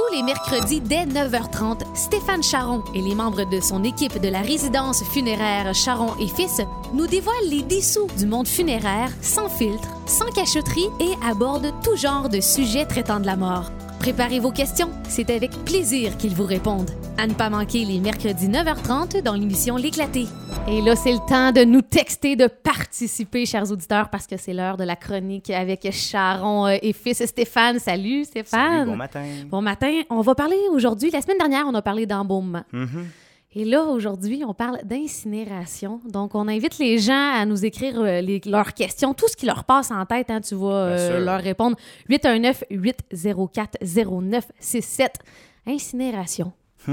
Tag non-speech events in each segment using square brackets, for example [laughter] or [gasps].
Tous les mercredis dès 9h30, Stéphane Charon et les membres de son équipe de la résidence funéraire Charon et Fils nous dévoilent les dessous du monde funéraire sans filtre, sans cachotterie et abordent tout genre de sujets traitant de la mort. Préparez vos questions, c'est avec plaisir qu'ils vous répondent. À ne pas manquer les mercredis 9h30 dans l'émission L'éclaté. Et là, c'est le temps de nous texter, de participer, chers auditeurs, parce que c'est l'heure de la chronique avec Charon euh, et fils Stéphane. Salut Stéphane. Salut, bon matin. Bon matin. On va parler aujourd'hui, la semaine dernière, on a parlé d'embaumement. Mhm. Et là, aujourd'hui, on parle d'incinération. Donc, on invite les gens à nous écrire euh, les- leurs questions, tout ce qui leur passe en tête. hein, tu vas euh, leur répondre. 819-804-0967. Incinération. [laughs]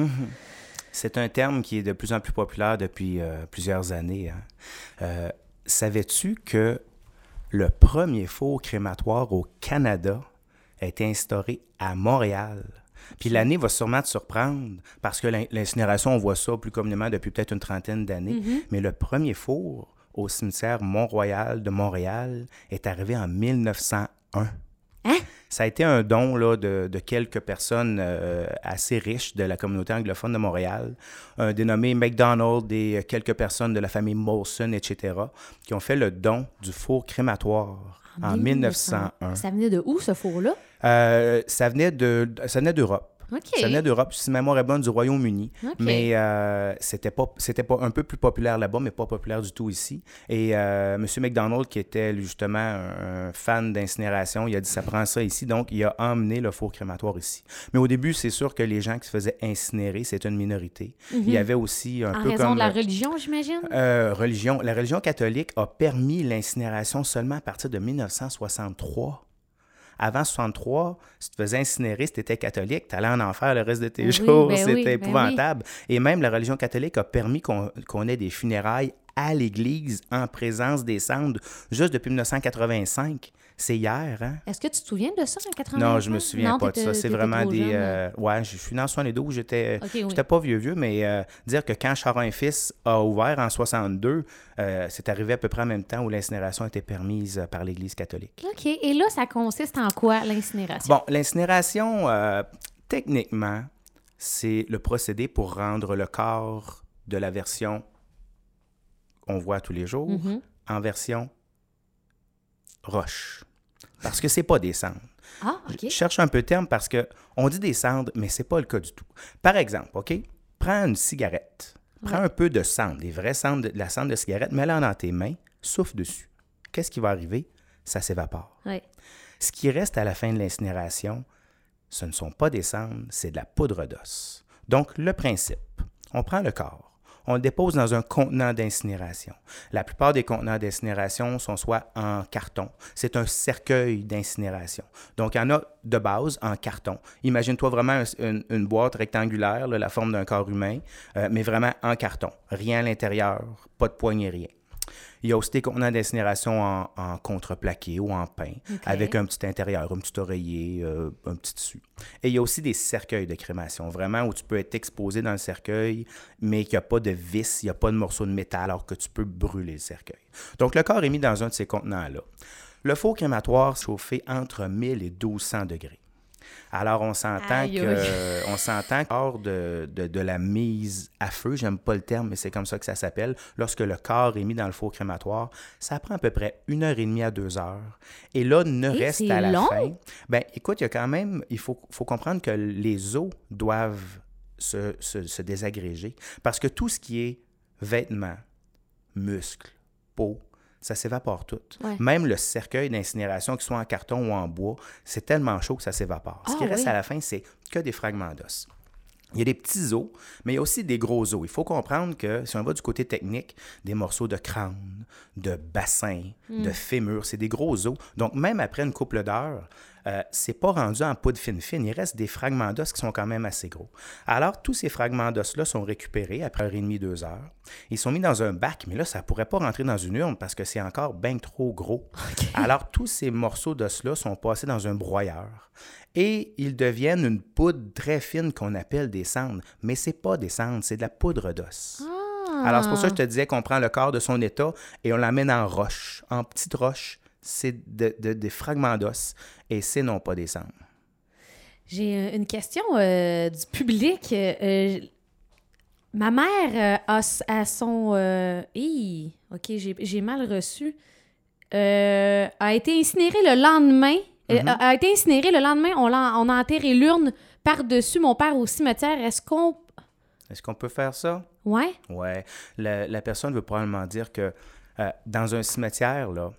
C'est un terme qui est de plus en plus populaire depuis euh, plusieurs années. hein. Euh, Savais-tu que le premier four crématoire au Canada a été instauré à Montréal? Puis l'année va sûrement te surprendre parce que l'in- l'incinération, on voit ça plus communément depuis peut-être une trentaine d'années. Mais le premier four au cimetière Mont-Royal de Montréal est arrivé en 1901. Hein? Ça a été un don là, de, de quelques personnes euh, assez riches de la communauté anglophone de Montréal, un dénommé McDonald et quelques personnes de la famille Molson, etc., qui ont fait le don du four crématoire en, 1901. Ça venait de où, ce four-là? Euh, ça venait de, ça venait d'Europe. OK. Ça venait d'Europe, si ma mémoire est bonne, du Royaume-Uni. Mais euh, c'était pas, c'était pas un peu plus populaire là-bas, mais pas populaire du tout ici. Et euh, M. McDonald, qui était justement un, fan d'incinération, il a dit ça prend ça ici, donc il a emmené le four crématoire ici. Mais au début, c'est sûr que les gens qui se faisaient incinérer, c'était une minorité. Il y avait aussi un en peu raison comme de la religion, j'imagine? euh, religion. La religion catholique a permis l'incinération seulement à partir de 1963. Avant 63, si tu te faisais incinérer, si tu étais catholique, tu allais en enfer le reste de tes oui, jours. ben C'était oui, ben épouvantable. Et même la religion catholique a permis qu'on qu'on ait des funérailles à l'église en présence des cendres juste depuis 1985. C'est hier, hein? Est-ce que tu te souviens de ça en 80 Non, je me souviens Non, pas de ça. C'est vraiment des. jeune. euh, ouais, je suis né en 72. J'étais. Ok, oui. J'étais pas vieux vieux, mais euh, dire que quand Charon et Fils a ouvert en 62, euh, c'est arrivé à peu près en même temps où l'incinération était permise par l'Église catholique. OK. Et là, ça consiste en quoi, l'incinération? Bon, l'incinération, techniquement, c'est le procédé pour rendre le corps de la version qu'on voit tous les jours Mhm. en version roche. Parce que c'est pas des cendres. Ah, OK. Je cherche un peu de terme parce que on dit des cendres, mais c'est pas le cas du tout. Par exemple, OK? Prends une cigarette. Prends un peu de cendre, des vrais cendres, de, de la cendre de cigarette, mets-la dans tes mains, souffle dessus. Qu'est-ce qui va arriver? Ça s'évapore. Ouais. Ce qui reste à la fin de l'incinération, ce ne sont pas des cendres, c'est de la poudre d'os. Donc, le principe, on prend le corps, on le dépose dans un contenant d'incinération. La plupart des contenants d'incinération sont soit en carton. C'est un cercueil d'incinération. Donc, il y en a de base en carton. Imagine-toi vraiment un- une, boîte rectangulaire, la forme d'un corps humain, euh, mais vraiment en carton. Rien à l'intérieur, pas de poignée, rien. Il y a aussi des contenants d'incinération en, en contreplaqué ou en pain, avec un petit intérieur, un petit oreiller, euh, un petit tissu. Et il y a aussi des cercueils de crémation, vraiment où tu peux être exposé dans le cercueil, mais qu'il n'y a pas de vis, il n'y a pas de morceau de métal, alors que tu peux brûler le cercueil. Donc le corps est mis dans un de ces contenants-là. Le faux crématoire chauffé entre 1000 et 1200 degrés. Alors, on s'entend Aïe, que, [laughs] on s'entend hors de, de, de la mise à feu, j'aime pas le terme, mais c'est comme ça que ça s'appelle, lorsque le corps est mis dans le four crématoire, ça prend à peu près une heure et demie à deux heures. Et là, ne Et reste à la long? fin. Ben, écoute, il y a quand même, il faut, faut comprendre que les os doivent se, se, se désagréger parce que tout ce qui est vêtements, muscles, peau, ça s'évapore tout. Ouais. Même le cercueil d'incinération, qu'il soit en carton ou en bois, c'est tellement chaud que ça s'évapore. Ce Ah qui reste à la fin, c'est que des fragments d'os. Il y a des petits os, mais il y a aussi des gros os. Il faut comprendre que si on va du côté technique, des morceaux de crâne, de bassin, Hmm. de fémur, c'est des gros os. Donc, même après une couple d'heures, euh, c'est pas rendu en poudre fine fine. Il reste des fragments d'os qui sont quand même assez gros. Alors, tous ces fragments d'os-là sont récupérés après une heure et demie, deux heures. Ils sont mis dans un bac, mais là, ça pourrait pas rentrer dans une urne parce que c'est encore bien trop gros. [laughs] Alors, tous ces morceaux d'os-là sont passés dans un broyeur et ils deviennent une poudre très fine qu'on appelle des cendres. Mais c'est pas des cendres, c'est de la poudre d'os. Alors, c'est pour ça que je te disais qu'on prend le corps de son état et on l'amène en roche, en petite roche. C'est de- de- des fragments d'os et c'est non pas des cendres. J'ai euh, une question euh, du public. Euh, ma mère euh, a, a son... hi, ok, j'ai mal reçu. A été incinérée le lendemain. Mhm. a, a été incinérée le lendemain. On, l'a- on a enterré l'urne par-dessus mon père au cimetière. Est-ce qu'on... Est-ce qu'on peut faire ça? Ouais? Ouais. La, la personne veut probablement dire que dans un cimetière, là,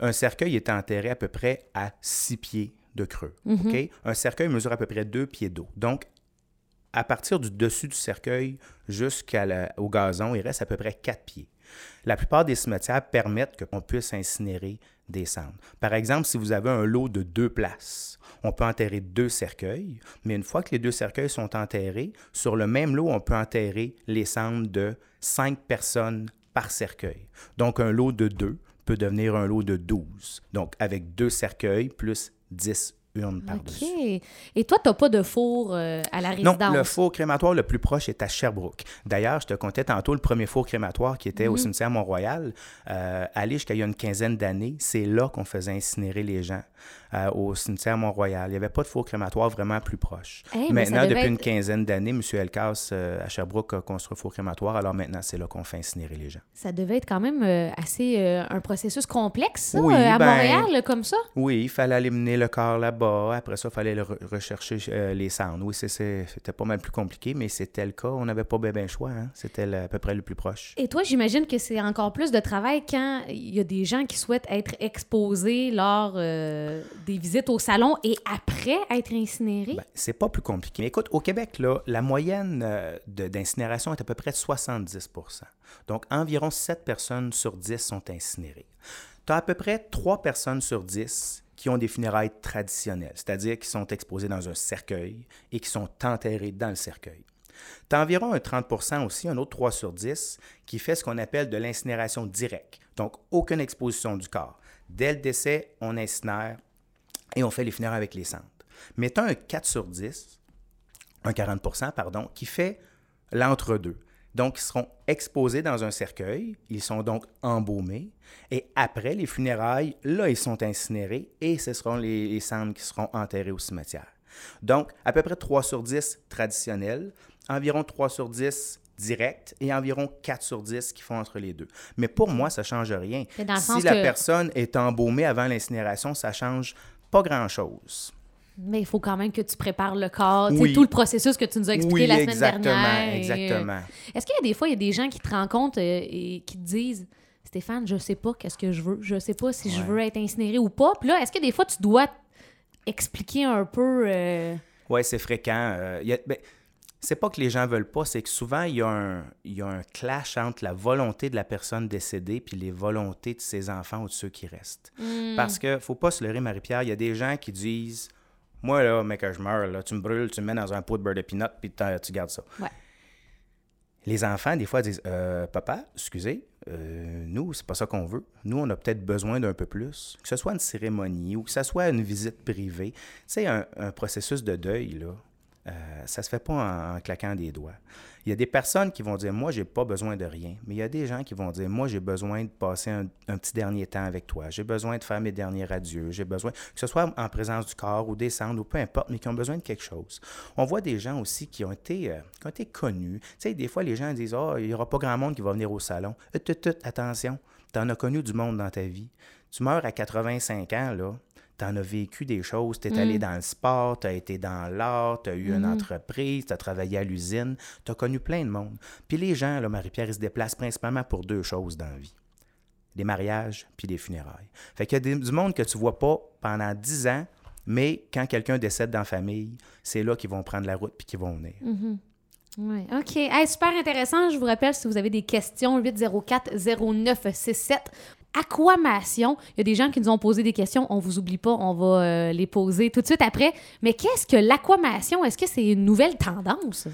un cercueil est enterré à peu près à six pieds de creux. Mhm. Un cercueil mesure à peu près deux pieds d'eau. Donc, à partir du dessus du cercueil jusqu'au gazon, il reste à peu près quatre pieds. La plupart des cimetières permettent que qu'on puisse incinérer des cendres. Par exemple, si vous avez un lot de deux places, on peut enterrer deux cercueils, mais une fois que les deux cercueils sont enterrés, sur le même lot, on peut enterrer les cendres de cinq personnes par cercueil. Donc, un lot de deux peut devenir un lot de 12. Donc, avec deux cercueils plus 10 urnes par-dessus. OK. Et toi, t'as pas de four euh, à la Non, résidence? le four crématoire le plus proche est à Sherbrooke. D'ailleurs, je te contais tantôt le premier four crématoire qui était au Mhm. cimetière Mont-Royal. Euh, allé jusqu'à il y a une quinzaine d'années, c'est là qu'on faisait incinérer les gens euh, au cimetière Mont-Royal. Il n'y avait pas de four crématoire vraiment plus proche. Hey, ça maintenant, depuis une quinzaine d'années, M. Elkas euh, à Sherbrooke a construit un four crématoire. Alors maintenant, c'est là qu'on fait incinérer les gens. Ça devait être quand même euh, assez un processus complexe, ça, Oui, à ben- Montréal, comme ça? Oui, il fallait aller mener le corps là-bas. Après ça, il fallait le re- rechercher les cendres. Oui, c'était pas mal plus compliqué, mais c'était le cas. On n'avait pas bien ben choix. hein. C'était à peu près le plus proche. Et toi, j'imagine que c'est encore plus de travail quand il y a des gens qui souhaitent être exposés lors euh, des visites au salon et après être incinérés. Ben, c'est pas plus compliqué. Écoute, au Québec, là, la moyenne euh, d'incinération est à peu près de 70% Donc, environ 7 personnes sur 10 sont incinérées. Tu as à peu près 3 personnes sur 10 qui ont des funérailles traditionnelles, c'est-à-dire qui sont exposées dans un cercueil et qui sont enterrées dans le cercueil. Tu as environ un 30% aussi, un autre 3 sur 10, qui fait ce qu'on appelle de l'incinération directe. Donc, aucune exposition du corps. Dès le décès, on incinère et on fait les funérailles avec les cendres. As un 4 sur 10, un 40 pardon, qui fait l'entre-deux. Donc, ils seront exposés dans un cercueil, ils sont donc embaumés, et après les funérailles, là, ils sont incinérés, et ce seront les, les cendres qui seront enterrées au cimetière. Donc, à peu près 3 sur 10 traditionnels, environ 3 sur 10 direct et environ 4 sur 10 qui font entre les deux. Mais pour moi, ça ne change rien. Si la que- personne est embaumée avant l'incinération, ça change pas grand-chose. Mais il faut quand même que tu prépares le corps, Oui. tout le processus que tu nous as expliqué Oui, la semaine exactement, dernière. exactement. Est-ce qu'il y a des fois, il y a des gens qui te rencontrent euh, et qui te disent Stéphane, je sais pas qu'est-ce que je veux, je sais pas si je veux être incinéré ou pas. Puis là, est-ce que des fois, tu dois expliquer un peu. euh, Oui, c'est fréquent. Euh, il y a- ben, c'est pas que les gens veulent pas, c'est que souvent, il y, a un, il y a un clash entre la volonté de la personne décédée puis les volontés de ses enfants ou de ceux qui restent. hmm, Parce que faut pas se leurrer, Marie-Pierre, il y a des gens qui disent Moi, là, mec, que je meurs, là, tu me brûles, tu me mets dans un pot de beurre de pinot puis tu gardes ça. Ouais. Les enfants, des fois, disent Euh, Papa, excusez, euh, nous, c'est pas ça qu'on veut. Nous, on a peut-être besoin d'un peu plus. Que ce soit une cérémonie ou que ce soit une visite privée. Tu sais, un, un processus de deuil, là, ça se fait pas en, claquant des doigts. Il y a des personnes qui vont dire Moi, j'ai pas besoin de rien. Mais il y a des gens qui vont dire Moi, j'ai besoin de passer un, petit dernier temps avec toi. J'ai besoin de faire mes derniers adieux. J'ai besoin, que ce soit en présence du corps ou des cendres ou peu importe, mais qui ont besoin de quelque chose. On voit des gens aussi qui ont été, euh, connus. Tu sais, des fois, les gens disent Oh, il n'y aura pas grand monde qui va venir au salon. Euh, attention, tu en as connu du monde dans ta vie. Tu meurs à 85 ans, là. Tu en as vécu des choses, tu es allé dans le sport, tu as été dans l'art, tu as eu une entreprise, tu as travaillé à l'usine, tu as connu plein de monde. Puis les gens, Marie-Pierre, ils se déplacent principalement pour deux choses dans la vie les mariages puis les funérailles. Fait qu'il y a des- du monde que tu vois pas pendant 10 ans, mais quand quelqu'un décède dans la famille, c'est là qu'ils vont prendre la route puis qu'ils vont venir. Ouais. OK. Hey, super intéressant. Je vous rappelle, si vous avez des questions, 804-0967. Aquamation. Il y a des gens qui nous ont posé des questions. On vous oublie pas. On va euh, les poser tout de suite après. Mais qu'est-ce que l'aquamation? Est-ce que c'est une nouvelle tendance?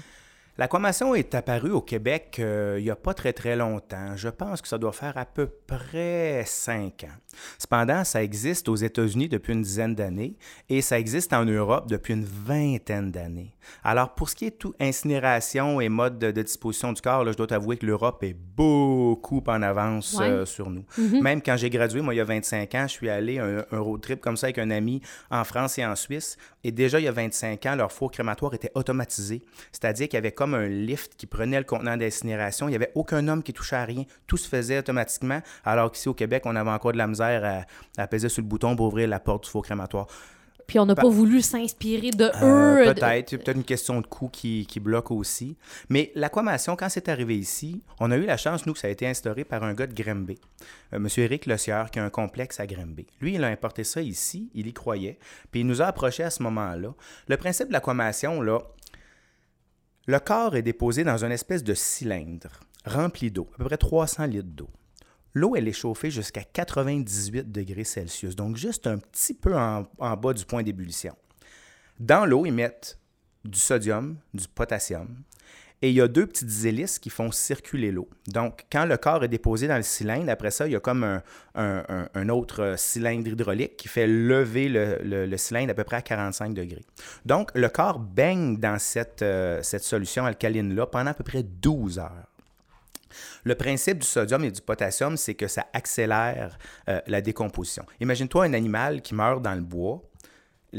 L'aquamation est apparue au Québec euh, il n'y a pas très très longtemps. Je pense que ça doit faire à peu près cinq ans. Cependant, ça existe aux États-Unis depuis une dizaine d'années et ça existe en Europe depuis une vingtaine d'années. Alors, pour ce qui est tout incinération et mode de, disposition du corps, là, je dois t'avouer que l'Europe est beaucoup en avance euh, sur nous. Mhm. Même quand j'ai gradué, moi, il y a 25 ans, je suis allé un, un road trip comme ça avec un ami en France et en Suisse. Et déjà, il y a 25 ans, leur four crématoire était automatisé. C'est-à-dire qu'il y avait comme un lift qui prenait le contenant d'incinération. Il n'y avait aucun homme qui touchait à rien. Tout se faisait automatiquement. Alors qu'ici, au Québec, on avait encore de la misère à, à peser sur le bouton pour ouvrir la porte du four crématoire. Puis on n'a pas voulu s'inspirer de Euh, eux. peut-être, peut-être une question de coût qui, qui bloque aussi. Mais l'aquamation, quand c'est arrivé ici, on a eu la chance, nous, que ça a été instauré par un gars de Grimby, euh, M. Éric Lecieur, qui a un complexe à Grimby. Lui, il a importé ça ici, il y croyait, puis il nous a approchés à ce moment-là. Le principe de l'aquamation, là, le corps est déposé dans une espèce de cylindre rempli d'eau, à peu près 300 litres d'eau. L'eau, est chauffée jusqu'à 98 degrés Celsius, donc juste un petit peu en bas du point d'ébullition. Dans l'eau, ils mettent du sodium, du potassium, et il y a deux petites hélices qui font circuler l'eau. Donc, quand le corps est déposé dans le cylindre, après ça, il y a comme un, autre euh, cylindre hydraulique qui fait lever le, cylindre à peu près à 45 degrés. Donc, le corps baigne dans cette, euh, solution alcaline-là pendant à peu près 12 heures. Le principe du sodium et du potassium, c'est que ça accélère euh, la décomposition. Imagine-toi un animal qui meurt dans le bois.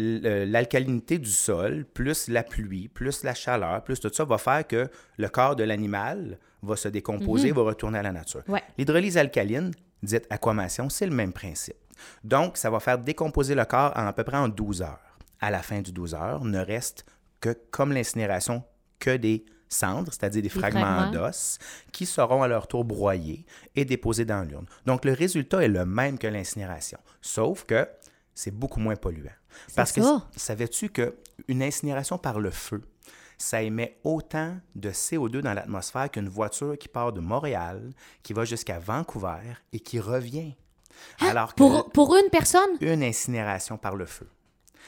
L'alcalinité du sol, plus la pluie, plus la chaleur, plus tout ça, va faire que le corps de l'animal va se décomposer, va retourner à la nature. Ouais. L'hydrolyse alcaline, dite aquamation, c'est le même principe. Donc, ça va faire décomposer le corps en à peu près en 12 heures. À la fin du 12 heures, ne reste que, comme l'incinération, que des cendres, c'est-à-dire des, fragments, fragments. d'os, qui seront à leur tour broyés et déposés dans l'urne. Donc, le résultat est le même que l'incinération, sauf que c'est beaucoup moins polluant. Parce que ça. savais-tu qu'une incinération par le feu, ça émet autant de CO2 dans l'atmosphère qu'une voiture qui part de Montréal, qui va jusqu'à Vancouver et qui revient? Alors que Pour, pour une personne? une incinération par le feu.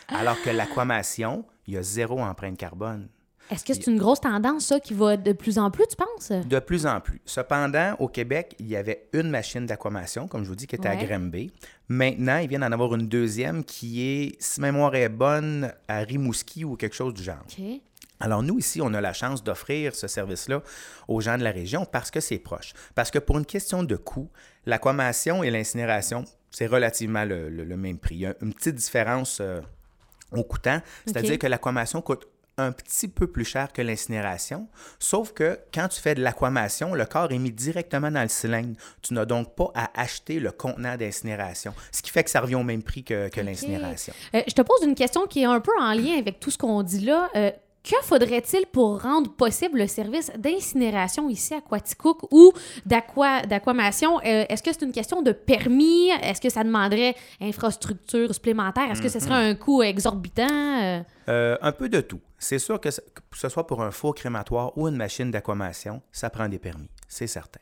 Alors que l'aquamation, il y a zéro empreinte carbone. Est-ce que c'est une grosse tendance, ça, qui va de plus en plus, tu penses? De plus en plus. Cependant, au Québec, il y avait une machine d'aquamation, comme je vous dis, qui était à. Granby. Maintenant, ils viennent d'en avoir une deuxième qui est, si ma mémoire est bonne, à Rimouski ou quelque chose du genre. Alors nous, ici, on a la chance d'offrir ce service-là aux gens de la région parce que c'est proche. Parce que pour une question de coût, l'aquamation et l'incinération, c'est relativement le, le- le même prix. Il y a une petite différence euh, au coûtant, c'est-à-dire que l'aquamation coûte un petit peu plus cher que l'incinération, sauf que quand tu fais de l'aquamation, le corps est mis directement dans le cylindre. Tu n'as donc pas à acheter le contenant d'incinération, ce qui fait que ça revient au même prix que, que l'incinération. Euh, je te pose une question qui est un peu en lien avec tout ce qu'on dit là. Euh, que faudrait-il pour rendre possible le service d'incinération ici à Quaticook ou d'aqua- d'aquamation? Euh, Est-ce que c'est une question de permis? Est-ce que ça demanderait infrastructure supplémentaire? Est-ce que ce serait un coût exorbitant? Euh, Euh, un peu de tout. C'est sûr que, ce- que ce soit pour un four crématoire ou une machine d'aquamation, ça prend des permis, c'est certain.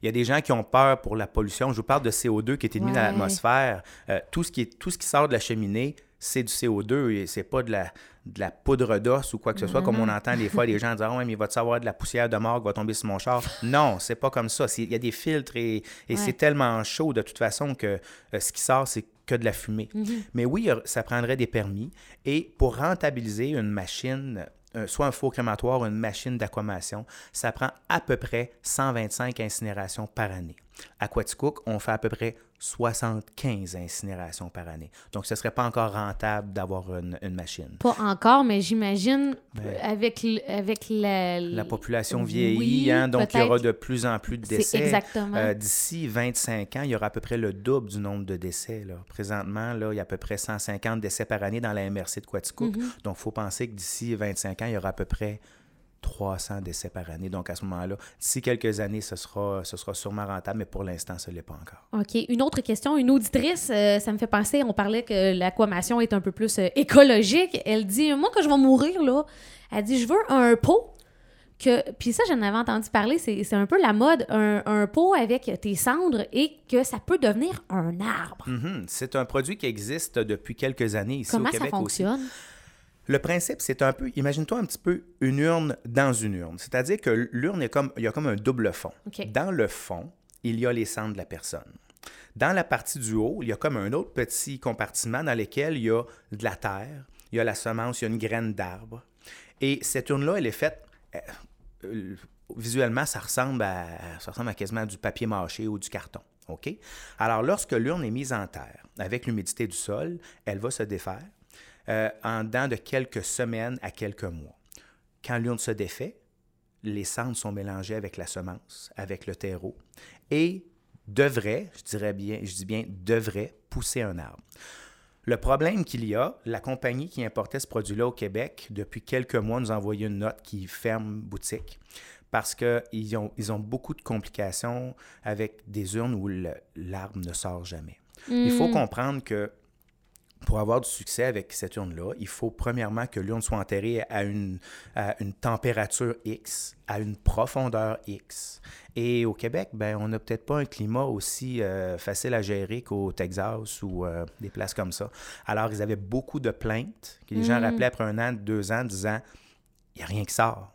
Il y a des gens qui ont peur pour la pollution. Je vous parle de CO2 qui est émis dans l'atmosphère. Euh, tout, ce qui est, tout ce qui sort de la cheminée, c'est du CO2 et c'est pas de la, de la poudre d'os ou quoi que ce soit, comme on entend des fois des [laughs] gens dire Ah ouais, mais il va-tu avoir de la poussière de mort qui va tomber sur mon char? Non, c'est pas comme ça. Il y a des filtres et, et c'est tellement chaud de toute façon que euh, ce qui sort, c'est que de la fumée. Mais oui, a- ça prendrait des permis. Et pour rentabiliser une machine, euh, soit un four crématoire ou une machine d'aquamation, ça prend à peu près 125 incinérations par année. À Quaticook, on fait à peu près 75 incinérations par année. Donc, ce ne serait pas encore rentable d'avoir une, une machine. pas encore, mais j'imagine Ouais. avec, avec la, La population Oui, vieillit, hein, donc il y aura de plus en plus de décès. exactement. Euh, D'ici 25 ans, il y aura à peu près le double du nombre de décès. Là. Présentement, là, il y a à peu près 150 décès par année dans la MRC de Quaticook. Mhm. Donc, il faut penser que d'ici 25 ans, il y aura à peu près 300 décès par année. Donc, à ce moment-là, d'ici quelques années, ce sera, ce sera sûrement rentable, mais pour l'instant, ce ne l'est pas encore. OK. Une autre question. Une auditrice, euh, ça me fait penser, on parlait que l'aquamation est un peu plus euh, écologique. Elle dit, moi, quand je vais mourir, là, elle dit, je veux un pot que... Puis ça, j'en avais entendu parler, c'est un peu la mode, un, un pot avec tes cendres et que ça peut devenir un arbre. Mhm. C'est un produit qui existe depuis quelques années ici Comment au ça Québec aussi. Le principe, c'est un peu, imagine-toi un petit peu une urne dans une urne. C'est-à-dire que l'urne, est comme, il y a comme un double fond. Dans le fond, il y a les cendres de la personne. Dans la partie du haut, il y a comme un autre petit compartiment dans lequel il y a de la terre, il y a la semence, il y a une graine d'arbre. Et cette urne-là, elle est faite. euh, euh, visuellement, ça ressemble, à, ça ressemble à quasiment du papier mâché ou du carton. OK? Alors, lorsque l'urne est mise en terre, avec l'humidité du sol, elle va se défaire euh, en dedans de quelques semaines à quelques mois. Quand l'urne se défait, les cendres sont mélangées avec la semence, avec le terreau, et devrait, je dirais bien, je dis bien devrait pousser un arbre. Le problème qu'il y a, la compagnie qui importait ce produit-là au Québec, depuis quelques mois, nous a envoyé une note qui ferme boutique parce qu'ils ont, ils ont beaucoup de complications avec des urnes où l'arbre ne sort jamais. Il faut Hmm. comprendre que pour avoir du succès avec cette urne-là, il faut premièrement que l'urne soit enterrée à une, à une température X, à une profondeur X. Et au Québec, ben, on n'a peut-être pas un climat aussi euh, facile à gérer qu'au Texas ou euh, des places comme ça. Alors, ils avaient beaucoup de plaintes que les gens Mm. rappelaient après un an, deux ans, disant il n'y a rien qui sort.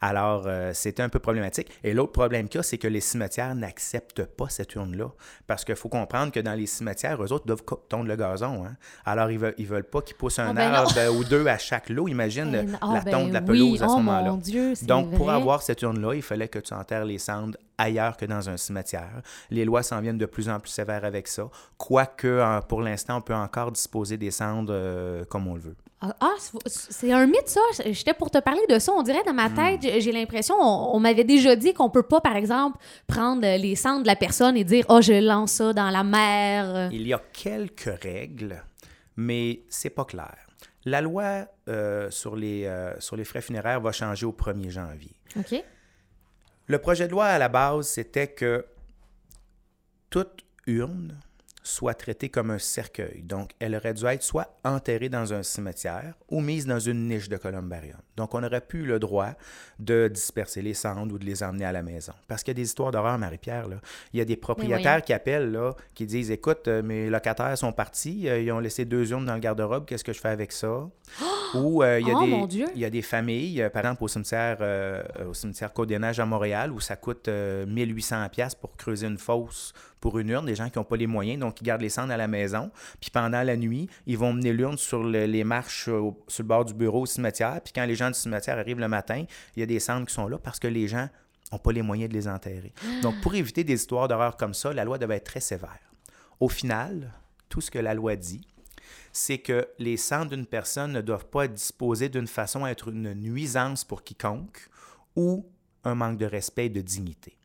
Alors, euh, c'était un peu problématique. Et l'autre problème qu'il y a, c'est que les cimetières n'acceptent pas cette urne-là. Parce qu'il faut comprendre que dans les cimetières, eux autres doivent tondre le gazon. hein. Alors, ils veulent, ils veulent pas qu'ils poussent un Ah ben arbre euh, ou deux à chaque lot. Imagine ah, la ben tonte de la oui. pelouse à ce Oh, moment-là. Donc, pour avoir cette urne-là, il fallait que tu enterres les cendres ailleurs que dans un cimetière. Les lois s'en viennent de plus en plus sévères avec ça. Quoique, pour l'instant, on peut encore disposer des cendres euh, comme on le veut. Ah, ah, c'est- un mythe, ça. J'étais pour te parler de ça. On dirait dans ma Hmm. tête, j'ai- j'ai l'impression, on, on m'avait déjà dit qu'on peut pas, par exemple, prendre les cendres de la personne et dire, oh, je lance ça dans la mer. Il y a quelques règles, mais c'est pas clair. La loi euh, sur, les, euh, sur les frais funéraires va changer au 1er janvier. OK. Le projet de loi à la base, c'était que toute urne soit traitée comme un cercueil. Donc, elle aurait dû être soit enterrée dans un cimetière ou mise dans une niche de columbarium. Donc, on n'aurait plus le droit de disperser les cendres ou de les emmener à la maison. Parce qu'il y a des histoires d'horreur, Marie-Pierre. Il y a des propriétaires qui appellent, là, qui disent Écoute, euh, mes locataires sont partis, euh, ils ont laissé deux urnes dans le garde-robe, qu'est-ce que je fais avec ça? [gasps] Ou euh, il y a Oh, des- mon Dieu! il y a des familles, par exemple au cimetière, euh, au cimetière Côte-des-Neiges à Montréal, où ça coûte euh, 1800 pièces pour creuser une fosse pour une urne, des gens qui n'ont pas les moyens, donc ils gardent les cendres à la maison. Puis pendant la nuit, ils vont mener l'urne sur le- les marches euh, au- sur le bord du bureau au cimetière. Puis quand les gens du cimetière arrivent le matin, il y a des cendres qui sont là parce que les gens n'ont pas les moyens de les enterrer. Donc pour éviter des histoires d'horreur comme ça, la loi devait être très sévère. Au final, tout ce que la loi dit, c'est que les cendres d'une personne ne doivent pas être disposées d'une façon à être une nuisance pour quiconque ou un manque de respect et de dignité.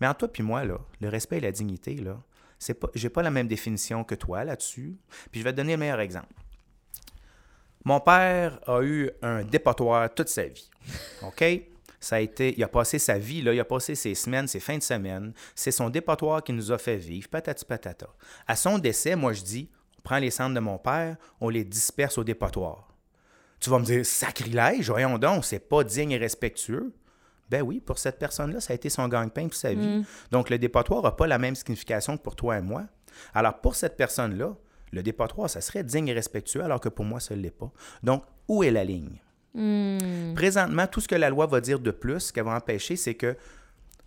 Mais entre toi puis moi, là, le respect et la dignité, là, c'est pas, j'ai pas la même définition que toi là-dessus. Puis je vais te donner le meilleur exemple. Mon père a eu un dépotoir toute sa vie. OK? Ça a été, il a passé sa vie, là, il a passé ses semaines, ses fins de semaine. C'est son dépotoir qui nous a fait vivre, patati patata. À son décès, moi, je dis, on prend les cendres de mon père, on les disperse au dépotoir. Tu vas me dire, sacrilège, voyons donc, c'est pas digne et respectueux. Ben oui, pour cette personne-là, ça a été son gagne-pain toute sa vie. Donc, le dépotoir n'a pas la même signification que pour toi et moi. Alors, pour cette personne-là, le dépotoir, ça serait digne et respectueux, alors que pour moi, ça ne l'est pas. Donc, où est la ligne? Hmm. Présentement, tout ce que la loi va dire de plus, ce qu'elle va empêcher, c'est que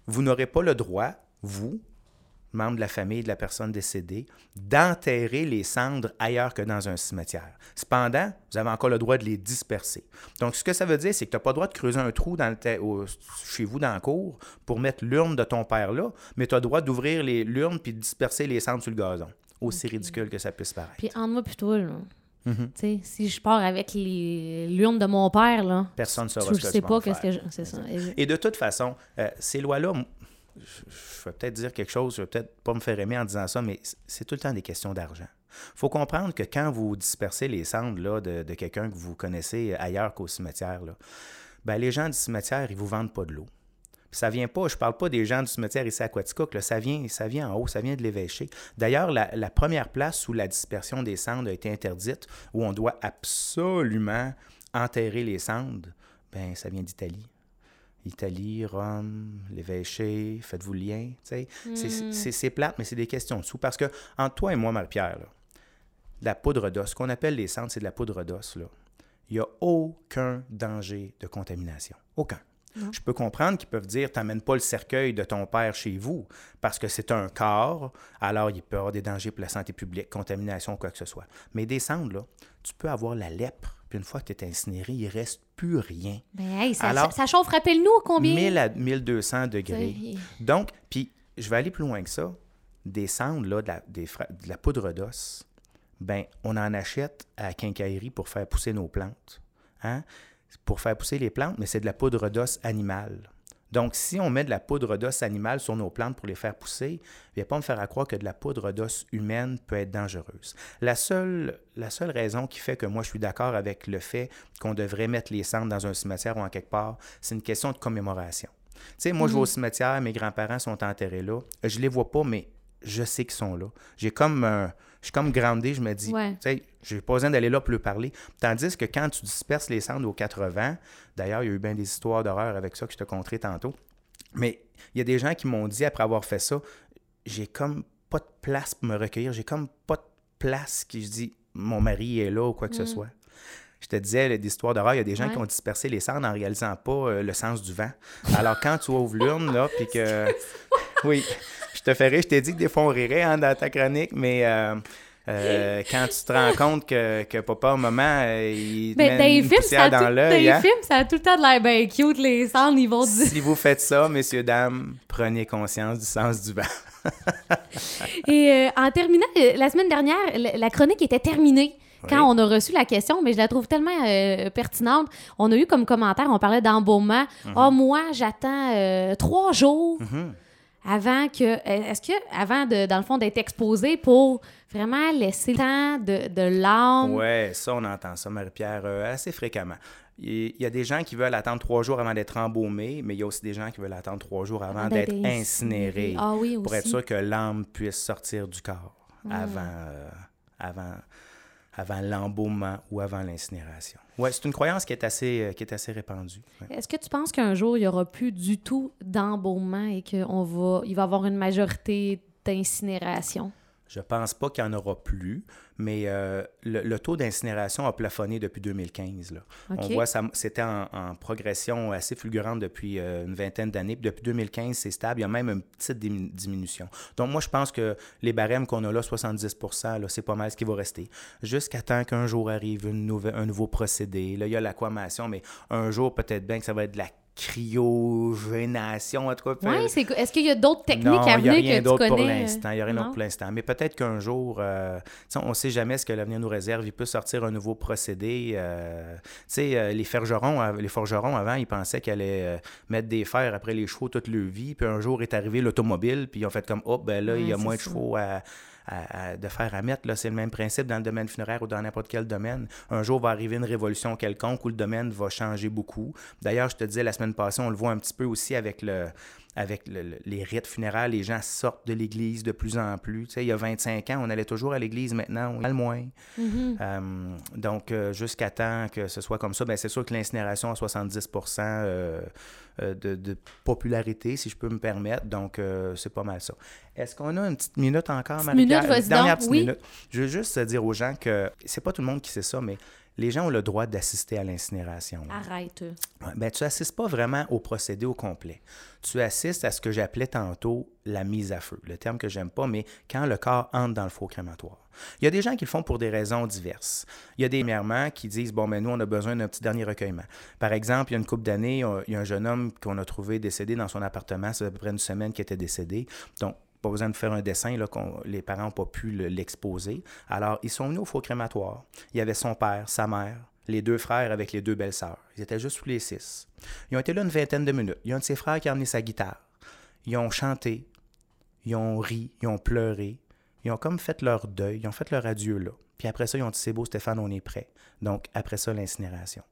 vous n'aurez pas le droit, vous, membre de la famille de la personne décédée, d'enterrer les cendres ailleurs que dans un cimetière. Cependant, vous avez encore le droit de les disperser. Donc, ce que ça veut dire, c'est que tu n'as pas le droit de creuser un trou dans le au- chez vous dans la cour pour mettre l'urne de ton père là, mais tu as le droit d'ouvrir les- l'urne puis de disperser les cendres sur le gazon. Aussi ridicule que ça puisse paraître. Puis entre moi toi, là, tu sais, si je pars avec les l'urne de mon père, là, Personne ne saura ce que sais tu vas pas en que je... Ça. Et de toute façon, euh, ces lois-là, je, vais peut-être dire quelque chose, je vais peut-être pas me faire aimer en disant ça, mais c'est tout le temps des questions d'argent. Faut comprendre que quand vous dispersez les cendres de, quelqu'un que vous connaissez ailleurs qu'au cimetière, là, ben, les gens du cimetière, ils vous vendent pas de l'eau. Ça vient pas, je parle pas des gens du cimetière ici à Quaticook, là, ça, vient, ça vient en haut, ça vient de l'évêché. D'ailleurs, la, la première place où la dispersion des cendres a été interdite, où on doit absolument enterrer les cendres, ben ça vient d'Italie. Italie, Rome, l'évêché, faites-vous le lien. tu sais. C'est- plate, mais c'est des questions dessous. Parce que entre toi et moi, Marie-Pierre, la poudre d'os, ce qu'on appelle les cendres, c'est de la poudre d'os. là. il n'y a aucun danger de contamination. Aucun. Je peux comprendre qu'ils peuvent dire T'amènes pas le cercueil de ton père chez vous parce que c'est un corps, alors il peut y avoir des dangers pour la santé publique, contamination, quoi que ce soit. Mais des cendres, là, tu peux avoir la lèpre, puis une fois que tu es incinéré, il reste plus rien. Ben, ça, alors, ça, chauffe, rappelle-nous combien? 1000 à 1200 degrés. Donc, puis je vais aller plus loin que ça. Des cendres, là, de la, de la poudre d'os, ben on en achète à quincaillerie pour faire pousser nos plantes. Hein? pour faire pousser les plantes, mais c'est de la poudre d'os animale. Donc, si on met de la poudre d'os animale sur nos plantes pour les faire pousser, il ne pas me faire croire que de la poudre d'os humaine peut être dangereuse. La seule, la seule raison qui fait que moi je suis d'accord avec le fait qu'on devrait mettre les cendres dans un cimetière ou en quelque part, c'est une question de commémoration. Tu sais, moi, je vais au mhm. cimetière, mes grands-parents sont enterrés là. Je ne les vois pas, mais je sais qu'ils sont là. J'ai comme un je suis comme groundé, je me dis, tu sais, j'ai pas besoin d'aller là pour le parler. Tandis que quand tu disperses les cendres aux 80, d'ailleurs, il y a eu bien des histoires d'horreur avec ça que je te conterai tantôt. Mais il y a des gens qui m'ont dit, après avoir fait ça, j'ai comme pas de place pour me recueillir, j'ai comme pas de place qui je dis, mon mari est là ou quoi que ce mm. soit. Je te disais, des histoires d'horreur, il y a des gens qui ont dispersé les cendres en réalisant pas euh, le sens du vent. Alors, quand tu ouvres l'urne, là, puis que. [laughs] Oui je te ferai, je t'ai dit que des fois on rirait hein, dans ta chronique, mais euh, euh, quand tu te rends compte que, que papa, maman, euh, il mais met une poussière dans l'œil. Dans les hein? films, ça a tout le temps de l'air bien cute, les sens, ils vont dire... Si vous faites ça, messieurs, dames, prenez conscience du sens du vent. [laughs] Et en terminant, la semaine dernière, la chronique était terminée quand on a reçu la question, mais je la trouve tellement pertinente. On a eu comme commentaire, on parlait d'embaumement. Mm-hmm. Oh, moi, j'attends trois jours. Mm-hmm avant que. Est-ce que, avant, de, dans le fond, d'être exposé pour vraiment laisser le temps de, de l'âme? Oui, ça, on entend ça, Marie-Pierre, euh, assez fréquemment. Il y a des gens qui veulent attendre trois jours avant d'être embaumés, mais il y a aussi des gens qui veulent attendre trois jours avant d'être incinérés ah pour être sûr que l'âme puisse sortir du corps ah. avant, euh, avant, avant l'embaumement ou avant l'incinération. Oui, c'est une croyance qui est assez, euh, qui est assez répandue. Est-ce que tu penses qu'un jour, il n'y aura plus du tout d'embaumement et qu'il va, il va y avoir une majorité d'incinération? Je pense pas qu'il y en aura plus, mais euh, le, taux d'incinération a plafonné depuis 2015. Là. On voit ça, c'était en, progression assez fulgurante depuis euh, une vingtaine d'années. Depuis 2015, c'est stable. Il y a même une petite diminution. Donc, moi, je pense que les barèmes qu'on a là, 70% c'est pas mal ce qui va rester. Jusqu'à temps qu'un jour arrive une nouvelle, un nouveau procédé. Là, il y a l'aquamation, mais un jour, peut-être bien que ça va être de la cryogénation, en tout cas. Oui, c'est... est-ce qu'il y a d'autres techniques à venir que tu connais? pour l'instant. Il n'y a rien d'autre pour l'instant. Mais peut-être qu'un jour, euh, on ne sait jamais ce que l'avenir nous réserve. Il peut sortir un nouveau procédé. Euh, tu sais, euh, les forgerons, les forgerons, avant, ils pensaient qu'ils allaient mettre des fers après les chevaux toute leur vie. Puis un jour est arrivé l'automobile, puis ils ont fait comme, oh, ben là, il y a moins de chevaux à de faire à mettre. C'est le même principe dans le domaine funéraire ou dans n'importe quel domaine. Un jour va arriver une révolution quelconque où le domaine va changer beaucoup. D'ailleurs, je te disais la semaine passée, on le voit un petit peu aussi avec le, avec les rites funéraires, les gens sortent de l'Église de plus en plus. Tu sais, il y a 25 ans, on allait toujours à l'Église, maintenant, on y le moins. Mm-hmm. Euh, donc, euh, jusqu'à temps que ce soit comme ça, bien, c'est sûr que l'incinération a 70% euh, de, popularité, si je peux me permettre. Donc, c'est pas mal ça. Est-ce qu'on a une petite minute encore, marie Minute, dernière petite minute. Je veux juste dire aux gens que c'est pas tout le monde qui sait ça, mais les gens ont le droit d'assister à l'incinération. Arrête. ben, tu n'assistes pas vraiment au procédé au complet. Tu assistes à ce que j'appelais tantôt la mise à feu, le terme que j'aime pas, mais quand le corps entre dans le four crématoire. Il y a des gens qui le font pour des raisons diverses. Il y a des premièrement qui disent bon, mais ben, nous, on a besoin d'un petit dernier recueillement. Par exemple, il y a une couple d'années, il y a un jeune homme qu'on a trouvé décédé dans son appartement, c'est à peu près une semaine qu'il était décédé. Donc, pas besoin de faire un dessin, là, les parents n'ont pas pu l'exposer. Alors, ils sont venus au faux crématoire. Il y avait son père, sa mère, les deux frères avec les deux belles-sœurs. Ils étaient juste tous les six. Ils ont été là une vingtaine de minutes. Il y a un de ses frères qui a amené sa guitare. Ils ont chanté, ils ont ri, ils ont pleuré. Ils ont comme fait leur deuil, ils ont fait leur adieu là. Puis après ça, ils ont dit C'est beau, Stéphane, on est prêt. Donc, après ça, l'incinération.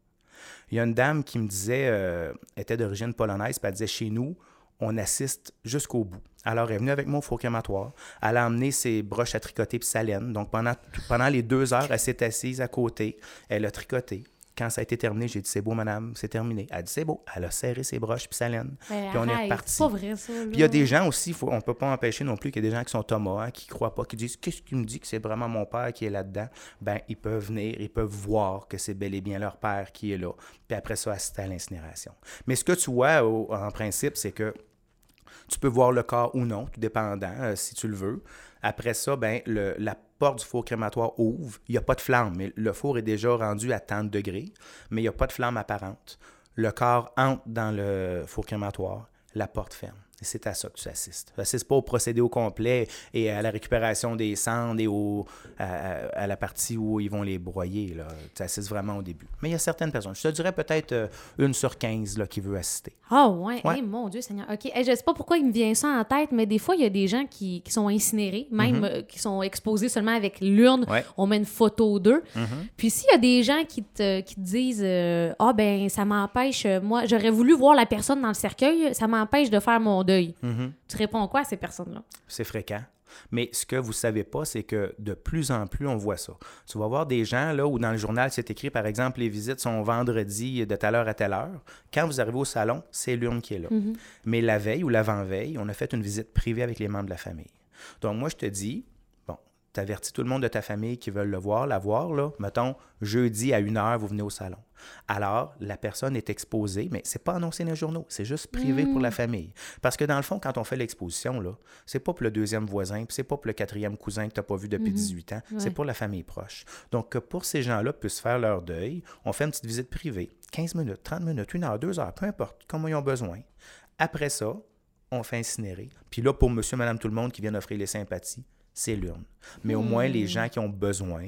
Il y a une dame qui me disait, euh, était d'origine polonaise, puis elle disait Chez nous, on assiste jusqu'au bout. Alors, elle est venue avec au four crématoire. Elle a emmené ses broches à tricoter puis sa laine. Donc, pendant, pendant les deux heures, elle s'est assise à côté. Elle a tricoté. Quand ça a été terminé, j'ai dit c'est beau, madame, c'est terminé. Elle a dit c'est beau. Elle a serré ses broches puis sa laine. Puis on est reparti. C'est pas vrai, ça. Puis il y a des gens aussi, faut, on peut pas empêcher non plus qu'il y a des gens qui sont Thomas, hein, qui croient pas, qui disent qu'est-ce qui me dit que c'est vraiment mon père qui est là-dedans? Ben ils peuvent venir, ils peuvent voir que c'est bel et bien leur père qui est là. Puis après ça, assister à l'incinération. Mais ce que tu vois au- en principe, c'est que tu peux voir le corps ou non, tout dépendant, euh, si tu le veux. Après ça, ben, le- la porte du four crématoire ouvre. Il n'y a pas de flamme, mais le four est déjà rendu à tant de degrés, mais il n'y a pas de flamme apparente. Le corps entre dans le four crématoire, la porte ferme. C'est à ça que tu assistes. Tu n'assistes pas au procédé au complet et à la récupération des cendres et au, à, à- à la partie où ils vont les broyer. là. Tu assistes vraiment au début. Mais il y a certaines personnes, je te dirais peut-être euh, une sur 15 là, qui veut assister. Ah ouais, Ouais. Hey, mon Dieu Seigneur. OK, Hey, je sais pas pourquoi il me vient ça en tête, mais des fois, il y a des gens qui, qui sont incinérés, même euh, qui sont exposés seulement avec l'urne. Mhm. Ouais. On met une photo d'eux. Mhm. Puis s'il y a des gens qui te, qui te disent euh, Ah ben, ça m'empêche, euh, moi, j'aurais voulu voir la personne dans le cercueil, ça m'empêche de faire mon deuil. Mhm. Tu réponds quoi à ces personnes-là? C'est fréquent. Mais ce que vous ne savez pas, c'est que de plus en plus, on voit ça. Tu vas voir des gens, là, où dans le journal, c'est écrit, par exemple, les visites sont vendredi de telle heure à telle heure. Quand vous arrivez au salon, c'est l'urne qui est là. Mais la veille ou l'avant-veille, on a fait une visite privée avec les membres de la famille. Donc, moi, je te dis, tu avertis tout le monde de ta famille qui veulent le voir, la voir, là. Mettons, jeudi à une heure, vous venez au salon. Alors, la personne est exposée, mais c'est pas annoncé dans les journaux, c'est juste privé pour la famille. Parce que dans le fond, quand on fait l'exposition, là, c'est pas pour le deuxième voisin, puis c'est pas pour le quatrième cousin que tu n'as pas vu depuis 18 ans, c'est pour la famille proche. Donc, que pour ces gens-là puissent faire leur deuil, on fait une petite visite privée, 15 minutes, 30 minutes, une heure, deux heures, peu importe, comme ils ont besoin. Après ça, on fait incinérer. Puis là, pour monsieur, madame, tout le monde qui vient offrir les sympathies, c'est l'urne. Mais au moins, les gens qui ont besoin,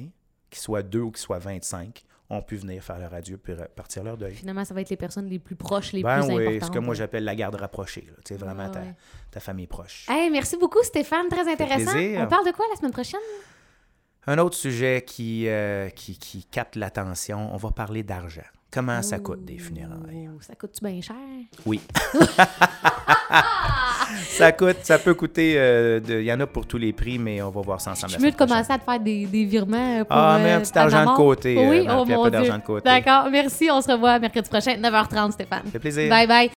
qu'ils soient deux ou qu'ils soient 25, ont pu venir faire leur adieu puis repartir leur deuil. Finalement, ça va être les personnes les plus proches, les Ben plus oui, importantes. ce que moi j'appelle la garde rapprochée. Tu sais, vraiment Ah ta, ouais. ta famille proche. Hey, merci beaucoup, Stéphane. Très intéressant. On parle de quoi la semaine prochaine? Un autre sujet qui, euh, qui, qui capte l'attention, on va parler d'argent. Comment ça coûte des funérailles? Oh, ça coûte-tu bien cher? Oui. [laughs] ça coûte, ça peut coûter, euh, il y en a pour tous les prix, mais on va voir ça ensemble. Je prochaine. commencer à te faire des, des virements pour. Ah, mets un euh, petit argent de côté, euh, Oui, Marie, oh un mon Dieu. D'accord, merci. On se revoit mercredi prochain, 9h30, Stéphane. Ça fait plaisir. Bye bye.